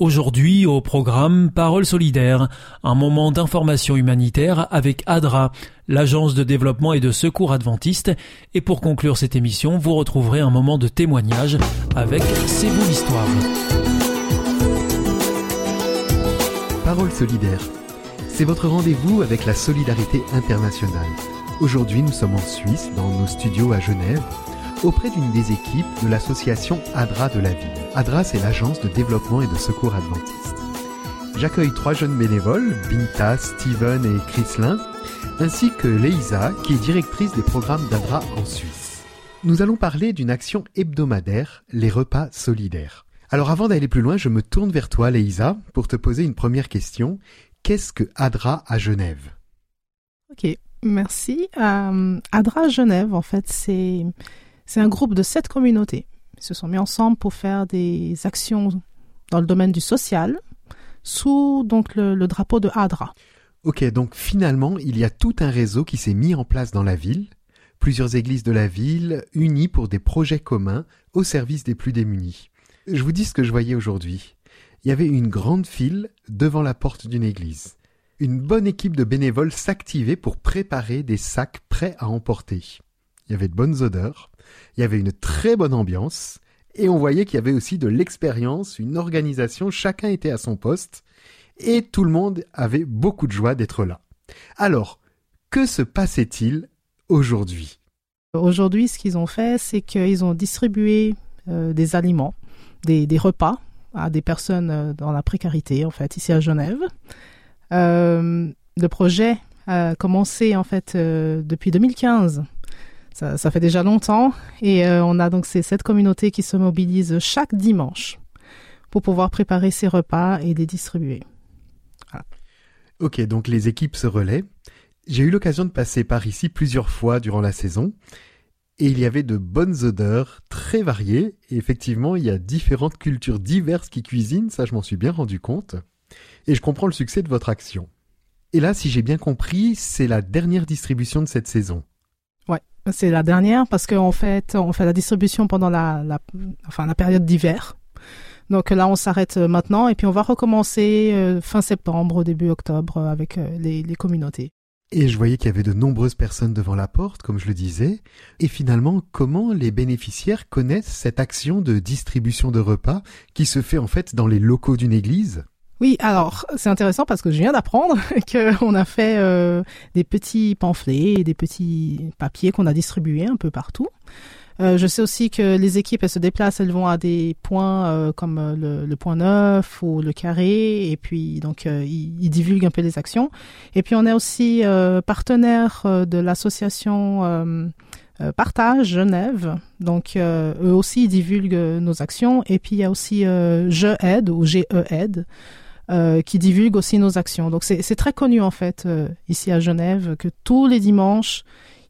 Aujourd'hui au programme Parole solidaire, un moment d'information humanitaire avec ADRA, l'agence de développement et de secours adventiste, et pour conclure cette émission, vous retrouverez un moment de témoignage avec C'est vous l'histoire. Parole solidaire, c'est votre rendez-vous avec la solidarité internationale. Aujourd'hui, nous sommes en Suisse, dans nos studios à Genève, auprès d'une des équipes de l'association ADRA de la ville. ADRA, c'est l'agence de développement et de secours adventiste. J'accueille trois jeunes bénévoles, Binta, Steven et Chrislin, ainsi que Leïsa, qui est directrice des programmes d'ADRA en Suisse. Nous allons parler d'une action hebdomadaire, les repas solidaires. Alors avant d'aller plus loin, je me tourne vers toi, Leïsa, pour te poser une première question. Qu'est-ce que ADRA à Genève? Ok, merci. Euh, ADRA à Genève, en fait, c'est c'est un groupe de sept communautés. Ils se sont mis ensemble pour faire des actions dans le domaine du social sous donc le, drapeau de ADRA. Ok, donc finalement, il y a tout un réseau qui s'est mis en place dans la ville, plusieurs églises de la ville unies pour des projets communs au service des plus démunis. Je vous dis ce que je voyais aujourd'hui. Il y avait une grande file devant la porte d'une église. Une bonne équipe de bénévoles s'activait pour préparer des sacs prêts à emporter. Il y avait de bonnes odeurs, il y avait une très bonne ambiance et on voyait qu'il y avait aussi de l'expérience, une organisation, chacun était à son poste et tout le monde avait beaucoup de joie d'être là. Alors, que se passait-il aujourd'hui? Aujourd'hui, ce qu'ils ont fait, c'est qu'ils ont distribué euh, des aliments, des, repas à des personnes euh, dans la précarité, en fait, ici à Genève. Euh, le projet a commencé, en fait, depuis 2015 ça, fait déjà longtemps et euh, on a donc ces sept communautés qui se mobilisent chaque dimanche pour pouvoir préparer ces repas et les distribuer. Ok, donc les équipes se relaient. J'ai eu l'occasion de passer par ici plusieurs fois durant la saison et il y avait de bonnes odeurs très variées et effectivement il y a différentes cultures diverses qui cuisinent, ça je m'en suis bien rendu compte et je comprends le succès de votre action. Et là, si j'ai bien compris, c'est la dernière distribution de cette saison. C'est la dernière parce qu'en fait, on fait la distribution pendant la, enfin, la période d'hiver. Donc là, on s'arrête euh, maintenant et puis on va recommencer euh, fin septembre, début octobre euh, avec les, les communautés. Et je voyais qu'il y avait de nombreuses personnes devant la porte, comme je le disais. Et finalement, comment les bénéficiaires connaissent cette action de distribution de repas qui se fait en fait dans les locaux d'une église? Oui, alors c'est intéressant parce que je viens d'apprendre qu'on a fait euh, des petits pamphlets et des petits papiers qu'on a distribués un peu partout. Euh, je sais aussi que les équipes, elles se déplacent, elles vont à des points euh, comme le, point neuf ou le carré, et puis donc ils, ils, divulguent un peu les actions. Et puis on est aussi partenaire de l'association Partage Genève, donc eux aussi ils divulguent nos actions. Et puis il y a aussi Je aide ou GE aide. Euh, qui divulgue aussi nos actions. Donc c'est très connu en fait euh, ici à Genève que tous les dimanches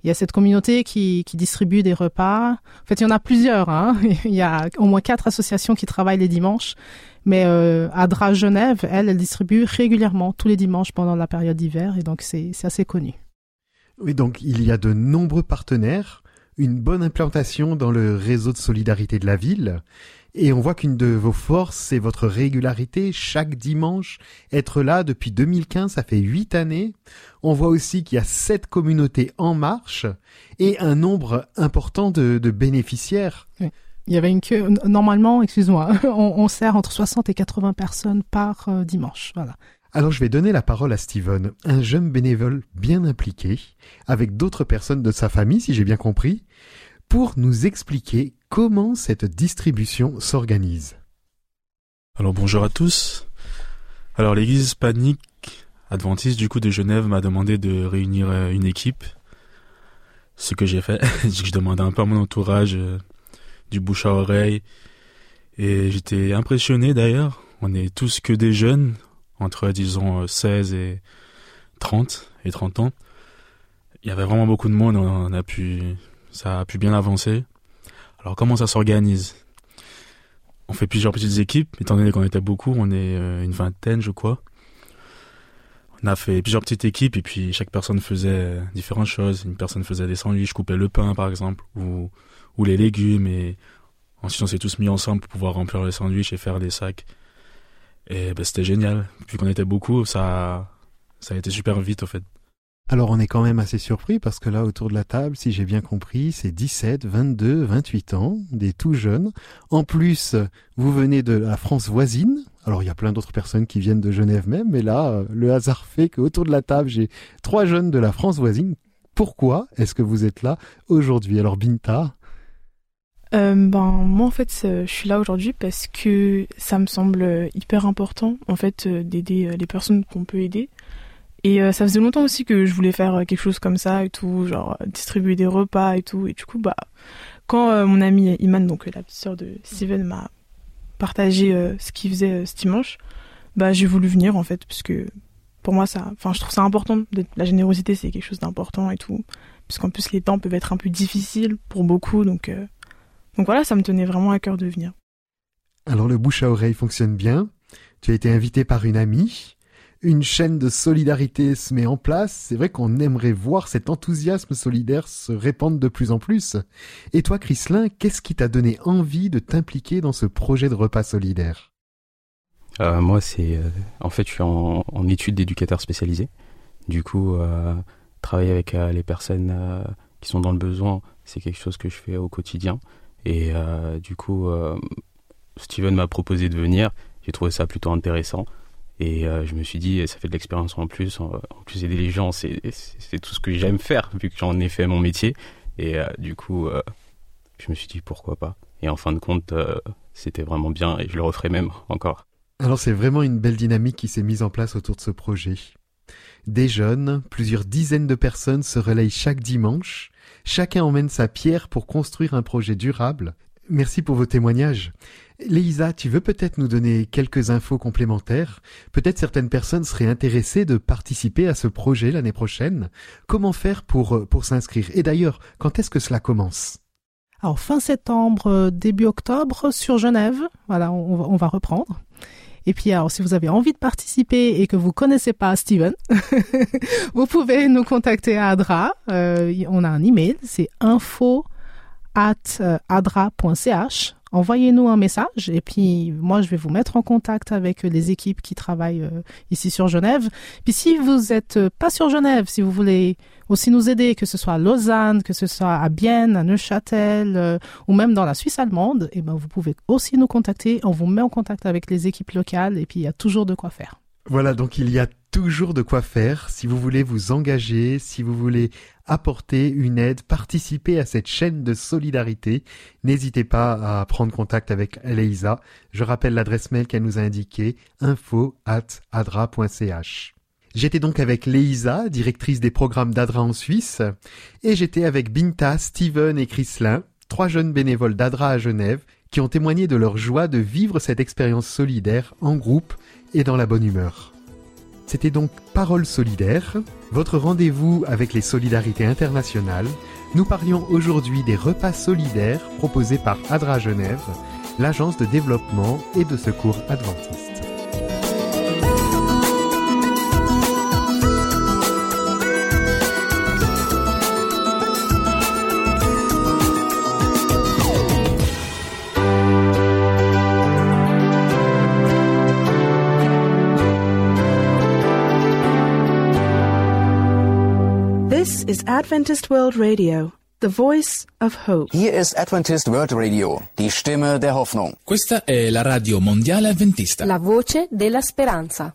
il y a cette communauté qui, distribue des repas. En fait, il y en a plusieurs. Hein. il y a au moins quatre associations qui travaillent les dimanches. Mais euh, Adra Genève, elle, elle distribue régulièrement tous les dimanches pendant la période d'hiver et donc c'est assez connu. Oui, donc il y a de nombreux partenaires, une bonne implantation dans le réseau de solidarité de la ville et on voit qu'une de vos forces, c'est votre régularité. Chaque dimanche, être là depuis 2015, ça fait huit années. On voit aussi qu'il y a sept communautés en marche et un nombre important de, bénéficiaires. Il y avait une queue. Normalement, excuse-moi, on, sert entre 60 et 80 personnes par euh, dimanche. Voilà. Alors je vais donner la parole à Steven, un jeune bénévole bien impliqué, avec d'autres personnes de sa famille, si j'ai bien compris, pour nous expliquer comment cette distribution s'organise. Alors bonjour à tous. Alors l'église hispanique adventiste du coup de Genève m'a demandé de réunir euh, une équipe. Ce que j'ai fait, je demandais un peu à mon entourage euh, du bouche à oreille et j'étais impressionné d'ailleurs. On est tous que des jeunes entre disons 16 et 30 et 30 ans. Il y avait vraiment beaucoup de monde, on a pu ça a pu bien avancer. Alors comment ça s'organise? On fait plusieurs petites équipes, étant donné qu'on était beaucoup, on est euh, une vingtaine je crois. On a fait plusieurs petites équipes et puis chaque personne faisait différentes choses. Une personne faisait des sandwichs, coupait le pain par exemple, ou, ou les légumes et ensuite on s'est tous mis ensemble pour pouvoir remplir les sandwichs et faire des sacs. Et ben, c'était génial. Vu qu'on était beaucoup, ça, ça a été super vite au fait. Alors on est quand même assez surpris parce que là autour de la table, si j'ai bien compris, c'est 17, 22, 28 ans, des tout jeunes. En plus, vous venez de la France voisine. Alors il y a plein d'autres personnes qui viennent de Genève même, mais là, le hasard fait qu'autour de la table, j'ai trois jeunes de la France voisine. Pourquoi est-ce que vous êtes là aujourd'hui? Alors Binta? Euh, ben moi en fait je suis là aujourd'hui parce que ça me semble hyper important en fait euh, d'aider euh, les personnes qu'on peut aider et euh, ça faisait longtemps aussi que je voulais faire euh, quelque chose comme ça et tout, genre euh, distribuer des repas et tout. Et du coup, bah, quand mon ami Iman, donc la petite sœur de Steven, m'a partagé ce qu'il faisait ce dimanche, bah, j'ai voulu venir en fait, parce que pour moi, ça, enfin, je trouve ça important. La générosité, c'est quelque chose d'important et tout. Parce plus, les temps peuvent être un peu difficiles pour beaucoup. Donc, donc voilà, ça me tenait vraiment à cœur de venir. Alors, le bouche à oreille fonctionne bien. Tu as été invité par une amie une chaîne de solidarité se met en place, c'est vrai qu'on aimerait voir cet enthousiasme solidaire se répandre de plus en plus. Et toi, Chrislin, qu'est-ce qui t'a donné envie de t'impliquer dans ce projet de repas solidaire? Euh, Moi, c'est euh, en fait, je suis en, en études d'éducateur spécialisé. Du coup, euh, travailler avec les personnes qui sont dans le besoin, c'est quelque chose que je fais au quotidien. Et du coup, Steven m'a proposé de venir. J'ai trouvé ça plutôt intéressant. Et euh, je me suis dit, ça fait de l'expérience en plus. En, plus, aider les gens, c'est tout ce que j'aime faire, vu que j'en ai fait mon métier. Et euh, du coup, euh, je me suis dit, pourquoi pas. Et en fin de compte, c'était vraiment bien et je le referai même encore. Alors, c'est vraiment une belle dynamique qui s'est mise en place autour de ce projet. Des jeunes, plusieurs dizaines de personnes se relayent chaque dimanche. Chacun emmène sa pierre pour construire un projet durable. Merci pour vos témoignages. Léisa, tu veux peut-être nous donner quelques infos complémentaires? Peut-être certaines personnes seraient intéressées de participer à ce projet l'année prochaine. Comment faire pour, euh, pour s'inscrire? Et d'ailleurs, quand est-ce que cela commence? Alors, fin septembre, euh, début octobre, sur Genève. Voilà, on, va reprendre. Et puis, alors, si vous avez envie de participer et que vous connaissez pas Steven, vous pouvez nous contacter à Adra. Euh, on a un email, c'est info at adra.ch envoyez-nous un message et puis moi je vais vous mettre en contact avec les équipes qui travaillent euh, ici sur Genève. Puis si vous êtes euh, pas sur Genève, si vous voulez aussi nous aider, que ce soit à Lausanne, que ce soit à Bienne, à Neuchâtel euh, ou même dans la Suisse allemande, eh ben vous pouvez aussi nous contacter. On vous met en contact avec les équipes locales et puis il y a toujours de quoi faire. Voilà, donc il y a toujours de quoi faire si vous voulez vous engager, si vous voulez apporter une aide, participer à cette chaîne de solidarité. N'hésitez pas à prendre contact avec Leïsa. Je rappelle l'adresse mail qu'elle nous a indiquée, info at adra.ch. J'étais donc avec Leïsa, directrice des programmes d'Adra en Suisse, et j'étais avec Binta, Steven et Chrislin, trois jeunes bénévoles d'Adra à Genève, qui ont témoigné de leur joie de vivre cette expérience solidaire en groupe et dans la bonne humeur. C'était donc Parole solidaire, votre rendez-vous avec les solidarités internationales. Nous parlions aujourd'hui des repas solidaires proposés par ADRA Genève, l'agence de développement et de secours adventiste. Is Adventist World Radio, the voice of hope. Hier ist Adventist World Radio, die Stimme der Hoffnung. Questa è la radio mondiale adventista. La voce della speranza.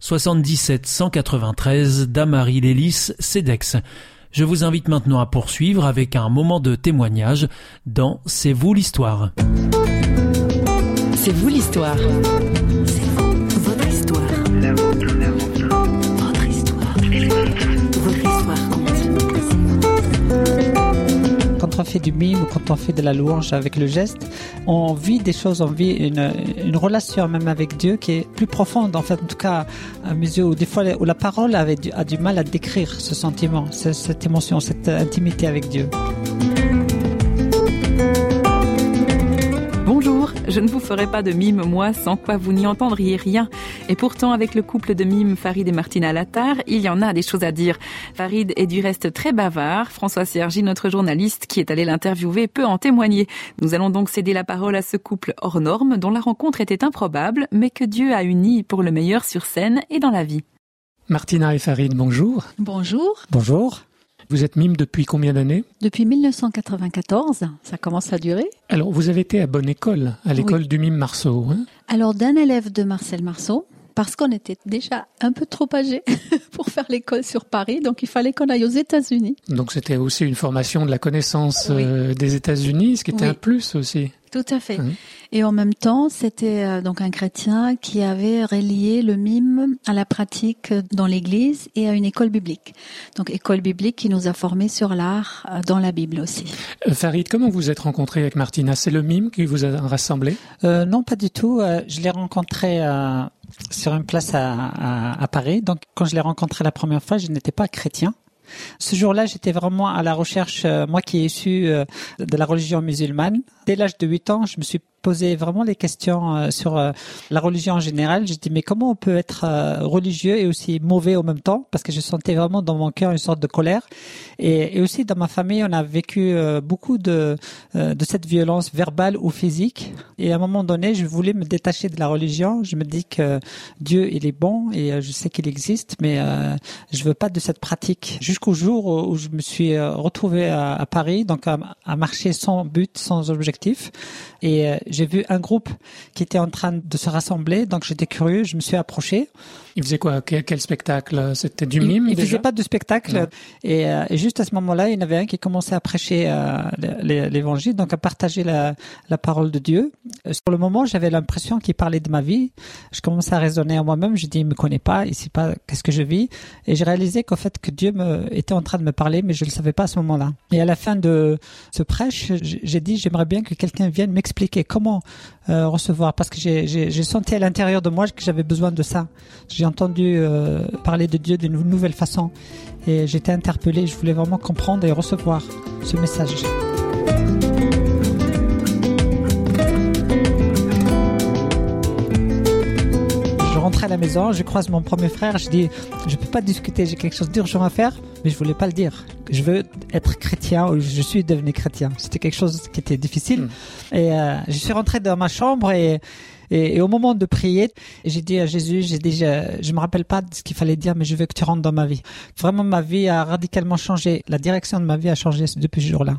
77 193 Damary Lélis, CEDEX. Je vous invite maintenant à poursuivre avec un moment de témoignage dans C'est vous l'histoire. C'est vous l'histoire. On fait du mime ou quand on fait de la louange avec le geste, on vit des choses, on vit une, une relation même avec Dieu qui est plus profonde, en fait, en tout cas à mes yeux, où des fois où la parole avait a du mal à décrire ce sentiment, cette émotion, cette intimité avec Dieu. Je ne vous ferai pas de mime, moi, sans quoi vous n'y entendriez rien. Et pourtant, avec le couple de mime Farid et Martina Latar, il y en a des choses à dire. Farid est du reste très bavard. François Sergi, notre journaliste qui est allé l'interviewer, peut en témoigner. Nous allons donc céder la parole à ce couple hors norme, dont la rencontre était improbable, mais que Dieu a uni pour le meilleur sur scène et dans la vie. Martina et Farid, bonjour. Bonjour. Bonjour. Vous êtes mime depuis combien d'années Depuis 1994, ça commence à durer. Alors, vous avez été à bonne école, à l'école oui. du mime Marceau. Hein Alors, d'un élève de Marcel Marceau, parce qu'on était déjà un peu trop âgé pour faire l'école sur Paris, donc il fallait qu'on aille aux États-Unis. Donc c'était aussi une formation de la connaissance oui. euh, des États-Unis, ce qui était oui. un plus aussi. Tout à fait. Mmh. Et en même temps, c'était euh, donc un chrétien qui avait relié le mime à la pratique dans l'Église et à une école biblique. Donc école biblique qui nous a formés sur l'art euh, dans la Bible aussi. Euh, Farid, comment vous êtes rencontré avec Martina? C'est le mime qui vous a rassemblé? Euh, Non, pas du tout. je l'ai rencontré sur une place à, à, à Paris. Donc quand je l'ai rencontré la première fois, je n'étais pas chrétien. Ce jour-là, j'étais vraiment à la recherche, euh, moi qui ai issu euh, de la religion musulmane. Dès l'âge de 8 ans, je me suis posé vraiment les questions euh, sur la religion en général. J'ai dit mais comment on peut être religieux et aussi mauvais en même temps? Parce que je sentais vraiment dans mon cœur une sorte de colère. Et, et aussi dans ma famille, on a vécu beaucoup de de cette violence verbale ou physique. Et à un moment donné, je voulais me détacher de la religion. Je me dis que Dieu il est bon et je sais qu'il existe, mais je veux pas de cette pratique jusqu'au jour où je me suis retrouvé à, Paris, donc à, à, marcher sans but, sans objectif. Et euh, j'ai vu un groupe qui était en train de se rassembler, donc j'étais curieux, je me suis approché. Il faisait quoi? Quel, quel, spectacle? C'était du mime Il, il faisait pas de spectacle. Et, euh, et, juste à ce moment-là, il y en avait un qui commençait à prêcher euh, l'évangile, donc à partager la, la, parole de Dieu. Sur le moment, j'avais l'impression qu'il parlait de ma vie. Je commençais à raisonner en moi-même. Je dis, il me connaît pas, il sait pas qu'est-ce que je vis. Et j'ai réalisé qu'en fait que Dieu me, était en train de me parler, mais je le savais pas à ce moment-là. Et à la fin de ce prêche, j'ai dit, j'aimerais bien que quelqu'un vienne m'expliquer comment euh, recevoir, parce que j'ai senti à l'intérieur de moi que j'avais besoin de ça. J'ai entendu euh, parler de Dieu d'une nouvelle façon, et j'étais interpellé. Je voulais vraiment comprendre et recevoir ce message. Rentré à la maison, je croise mon premier frère, je dis, je peux pas discuter, j'ai quelque chose d'urgent à faire, mais je voulais pas le dire. Je veux être chrétien, ou je suis devenu chrétien. C'était quelque chose qui était difficile. Mm. Et euh, je suis rentré dans ma chambre et, et, et au moment de prier, j'ai dit à Jésus, j'ai dit, je, je me rappelle pas de ce qu'il fallait dire, mais je veux que tu rentres dans ma vie. Vraiment, ma vie a radicalement changé. La direction de ma vie a changé depuis ce jour-là.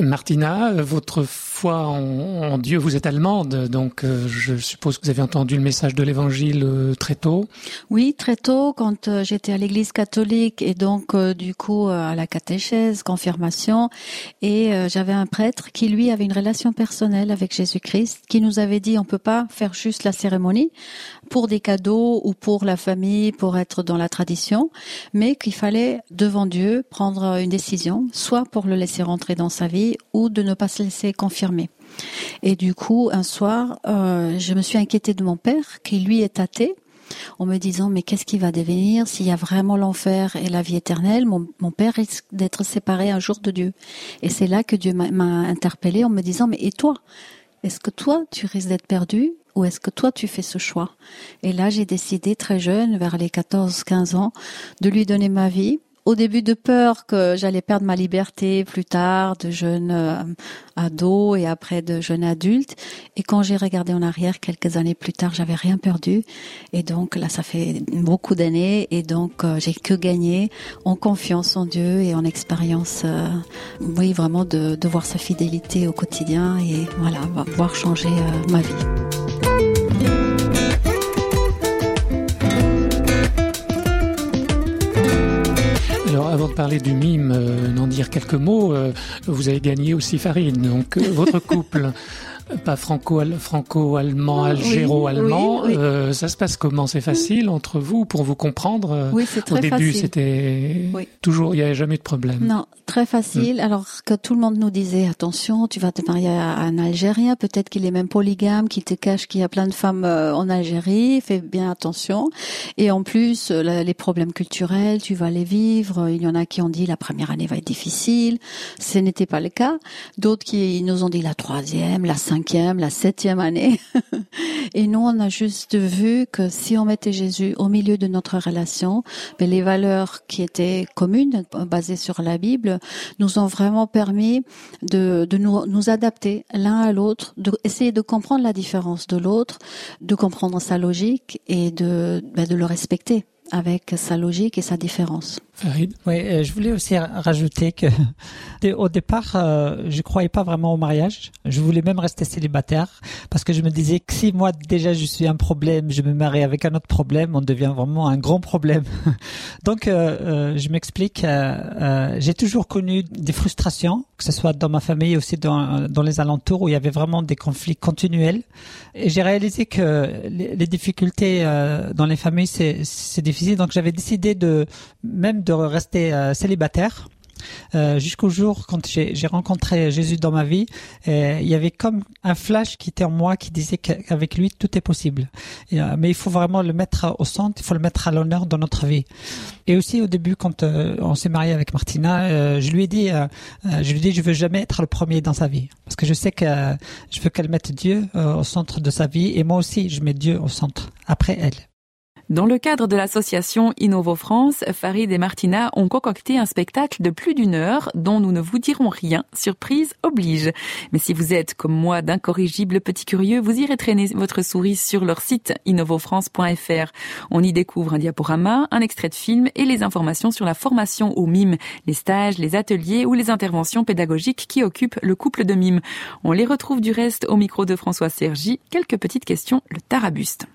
Martina, votre en, Dieu, vous êtes allemande, donc euh, je suppose que vous avez entendu le message de l'Évangile euh, très tôt. Oui, très tôt, quand euh, j'étais à l'Église catholique et donc du coup à la catéchèse, confirmation, et j'avais un prêtre qui lui avait une relation personnelle avec Jésus-Christ, qui nous avait dit on peut pas faire juste la cérémonie pour des cadeaux ou pour la famille, pour être dans la tradition, mais qu'il fallait devant Dieu prendre une décision, soit pour le laisser rentrer dans sa vie ou de ne pas se laisser confirmer. Et du coup, un soir, euh, je me suis inquiétée de mon père, qui lui est athée, en me disant mais qu'est-ce qui va devenir s'il y a vraiment l'enfer et la vie éternelle? Mon, mon père risque d'être séparé un jour de Dieu. Et c'est là que Dieu m'a interpellée en me disant mais et toi? Est-ce que toi, tu risques d'être perdu ou est-ce que toi, tu fais ce choix? Et là, j'ai décidé très jeune, vers les 14-15 ans, de lui donner ma vie au début de peur que j'allais perdre ma liberté plus tard, de jeune euh, ado et après de jeune adulte. Et quand j'ai regardé en arrière quelques années plus tard, j'avais rien perdu. Et donc là, ça fait beaucoup d'années et donc euh, j'ai que gagné en confiance en Dieu et en expérience. Euh, oui, vraiment de, de, voir sa fidélité au quotidien et voilà, voir changer ma vie. Alors, avant de parler du mime, euh, d'en dire quelques mots, euh, vous avez gagné aussi Farine. Donc, euh, votre couple pas franco-allemand, franco algéro-allemand. Oui, oui, oui. euh, ça se passe comment? C'est facile entre vous pour vous comprendre Oui, c'est très Au début, c'était toujours, il n'y avait jamais de problème. Non, très facile. Alors que tout le monde nous disait attention, tu vas te marier à un Algérien, peut-être qu'il est même polygame, qu'il te cache qu'il y a plein de femmes euh, en Algérie, fais bien attention. Et en plus, euh, les problèmes culturels, tu vas les vivre. Il y en a qui ont dit la première année va être difficile. Ce n'était pas le cas. D'autres qui nous ont dit la troisième, la cinquième, la septième année. Et nous, on a juste vu que si on mettait Jésus au milieu de notre relation, ben, les valeurs qui étaient communes, basées sur la Bible, nous ont vraiment permis de, de nous, nous adapter l'un à l'autre, de essayer de comprendre la différence de l'autre, de comprendre sa logique et de, ben, de le respecter avec sa logique et sa différence. Farid Oui, euh, je voulais aussi ra- rajouter que au départ, euh, je croyais pas vraiment au mariage. Je voulais même rester célibataire parce que je me disais que si moi déjà je suis un problème, je me marie avec un autre problème, on devient vraiment un grand problème. Donc, euh, je m'explique. J'ai toujours connu des frustrations, que ce soit dans ma famille aussi dans, dans les alentours où il y avait vraiment des conflits continuels. Et j'ai réalisé que les, difficultés dans les familles c'est c'est Donc, j'avais décidé de même de rester euh, célibataire. Euh, jusqu'au jour quand j'ai rencontré Jésus dans ma vie, il y avait comme un flash qui était en moi qui disait qu'avec lui tout est possible. Euh, mais il faut vraiment le mettre au centre, il faut le mettre à l'honneur dans notre vie. Et aussi au début quand on s'est marié avec Martina, je lui ai dit, je lui ai dit je veux jamais être le premier dans sa vie parce que je sais que je veux qu'elle mette Dieu au centre de sa vie et moi aussi je mets Dieu au centre après elle. Dans le cadre de l'association Innovo France, Farid et Martina ont concocté un spectacle de plus d'une heure dont nous ne vous dirons rien, surprise oblige. Mais si vous êtes comme moi d'incorrigibles petits curieux, vous irez traîner votre souris sur leur site innovofrance.fr. On y découvre un diaporama, un extrait de film et les informations sur la formation au mime, les stages, les ateliers ou les interventions pédagogiques qui occupent le couple de mime. On les retrouve du reste au micro de François Sergi. Quelques petites questions, le tarabuste.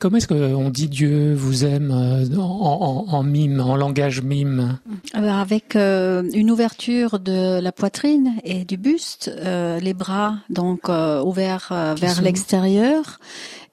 Comment est-ce qu'on dit Dieu vous aime euh, en, en- en mime, en langage mime? Avec euh, une ouverture de la poitrine et du buste, euh, les bras donc euh, ouverts euh, vers l'extérieur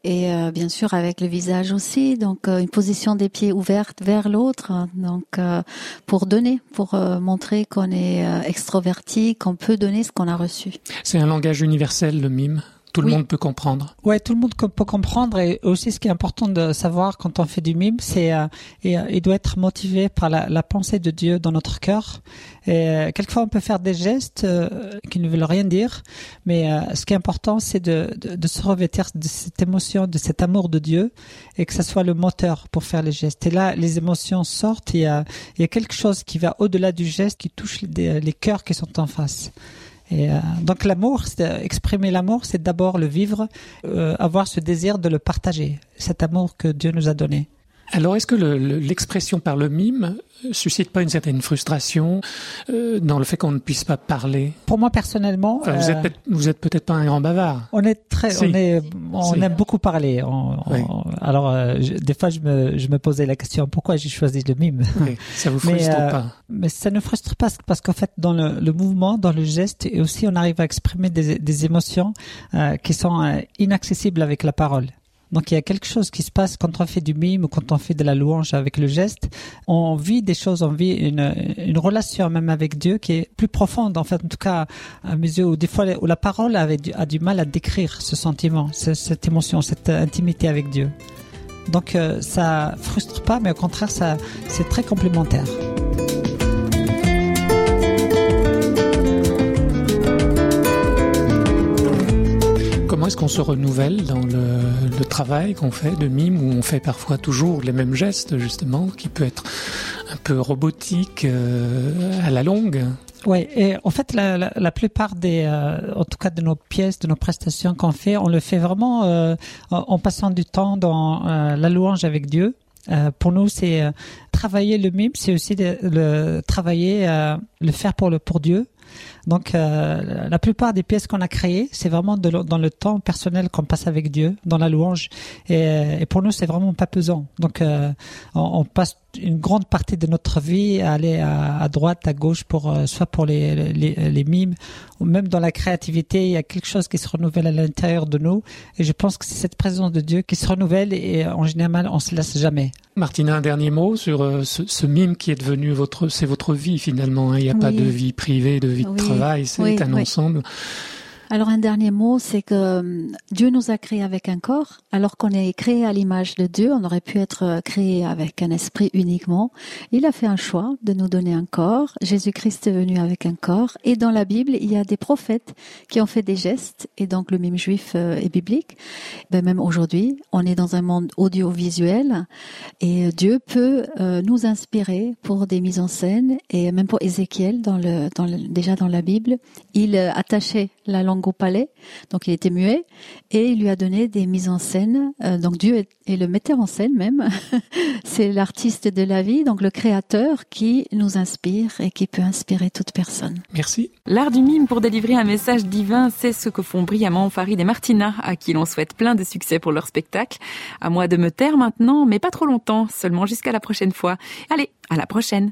et euh, bien sûr avec le visage aussi, donc euh, une position des pieds ouverte vers l'autre, hein, donc euh, pour donner, pour euh, montrer qu'on est euh, extroverti, qu'on peut donner ce qu'on a reçu. C'est un langage universel, le mime? Tout le monde peut comprendre. Ouais, tout le monde peut comprendre et aussi ce qui est important de savoir quand on fait du mime, c'est euh, et, euh, il doit être motivé par la, la pensée de Dieu dans notre cœur. Et euh, quelquefois on peut faire des gestes euh, qui ne veulent rien dire, mais ce qui est important c'est de, de, de se revêtir de cette émotion, de cet amour de Dieu et que ça soit le moteur pour faire les gestes. Et là, les émotions sortent. Il y a, il y a quelque chose qui va au-delà du geste, qui touche les, les cœurs qui sont en face. Et euh, donc l'amour, euh, exprimer l'amour, c'est d'abord le vivre, euh, avoir ce désir de le partager, cet amour que Dieu nous a donné. Alors, est-ce que le- le- l'expression par le mime euh, suscite pas une certaine frustration euh, dans le fait qu'on ne puisse pas parler? Pour moi personnellement, Enfin, Vous euh, êtes peut-être- vous êtes peut-être pas un grand bavard. on est très, Si. on est, on Si. aime beaucoup parler. On- on- Oui. alors euh, je- des fois, je me, je me posais la question pourquoi j'ai choisi le mime? Oui, ça vous Mais, frustre euh, pas? Mais ça ne frustre pas parce qu'en fait, dans le, le mouvement, dans le geste, et aussi on arrive à exprimer des, des émotions euh, qui sont euh, inaccessibles avec la parole. Donc il y a quelque chose qui se passe quand on fait du mime ou quand on fait de la louange avec le geste. On vit des choses, on vit une, une relation même avec Dieu qui est plus profonde. En fait, en tout cas, à mes yeux, où des fois où la parole du, a du mal à décrire ce sentiment, ce- cette émotion, cette intimité avec Dieu. Donc euh, ça frustre pas, mais au contraire, ça c'est très complémentaire. Comment est-ce qu'on se renouvelle dans le, travail qu'on fait de mime, où on fait parfois toujours les mêmes gestes, justement, qui peut être un peu robotique euh, à la longue? Oui, et en fait, la, plupart des, euh, en tout cas de nos pièces, de nos prestations qu'on fait, on le fait vraiment euh, en, passant du temps dans la louange avec Dieu. Pour nous, c'est travailler le mime, c'est aussi le travailler, le faire pour pour Dieu. Donc, euh, la plupart des pièces qu'on a créées, c'est vraiment de, dans le temps personnel qu'on passe avec Dieu, dans la louange. Et, et pour nous, c'est vraiment pas pesant. Donc, euh, on, on, passe une grande partie de notre vie à aller à, à droite, à gauche, pour euh, soit pour les, les, les, mimes, ou même dans la créativité, il y a quelque chose qui se renouvelle à l'intérieur de nous. Et je pense que c'est cette présence de Dieu qui se renouvelle et en général, on se lasse jamais. Martina, un dernier mot sur euh, ce, ce, mime qui est devenu votre, c'est votre vie finalement. Hein. Il n'y a oui. pas de vie privée, de vie de oui. Travail, c'est oui, un ensemble. Alors un dernier mot, c'est que euh, Dieu nous a créés avec un corps, alors qu'on est créé à l'image de Dieu, on aurait pu être euh, créé avec un esprit uniquement. Il a fait un choix de nous donner un corps. Jésus-Christ est venu avec un corps. Et dans la Bible, il y a des prophètes qui ont fait des gestes, et donc le mime juif est biblique. Ben même aujourd'hui, on est dans un monde audiovisuel, et Dieu peut euh, nous inspirer pour des mises en scène, et même pour Ézéchiel, dans le, dans le, déjà dans la Bible, il attachait la langue au palais, donc il était muet, et il lui a donné des mises en scène. Euh, donc Dieu est, est, le metteur en scène même, c'est l'artiste de la vie, donc le créateur qui nous inspire et qui peut inspirer toute personne. Merci. L'art du mime pour délivrer un message divin, c'est ce que font brillamment Farid et Martina, à qui l'on souhaite plein de succès pour leur spectacle. À moi de me taire maintenant, mais pas trop longtemps, seulement jusqu'à la prochaine fois. Allez, à la prochaine.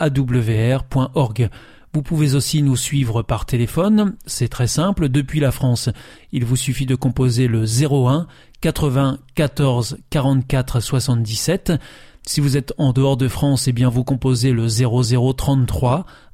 www.awr.org. Vous pouvez aussi nous suivre par téléphone, c'est très simple, depuis la France. Il vous suffit de composer le 01 80 14 44 77. Si vous êtes en dehors de France, eh bien vous composez le 0033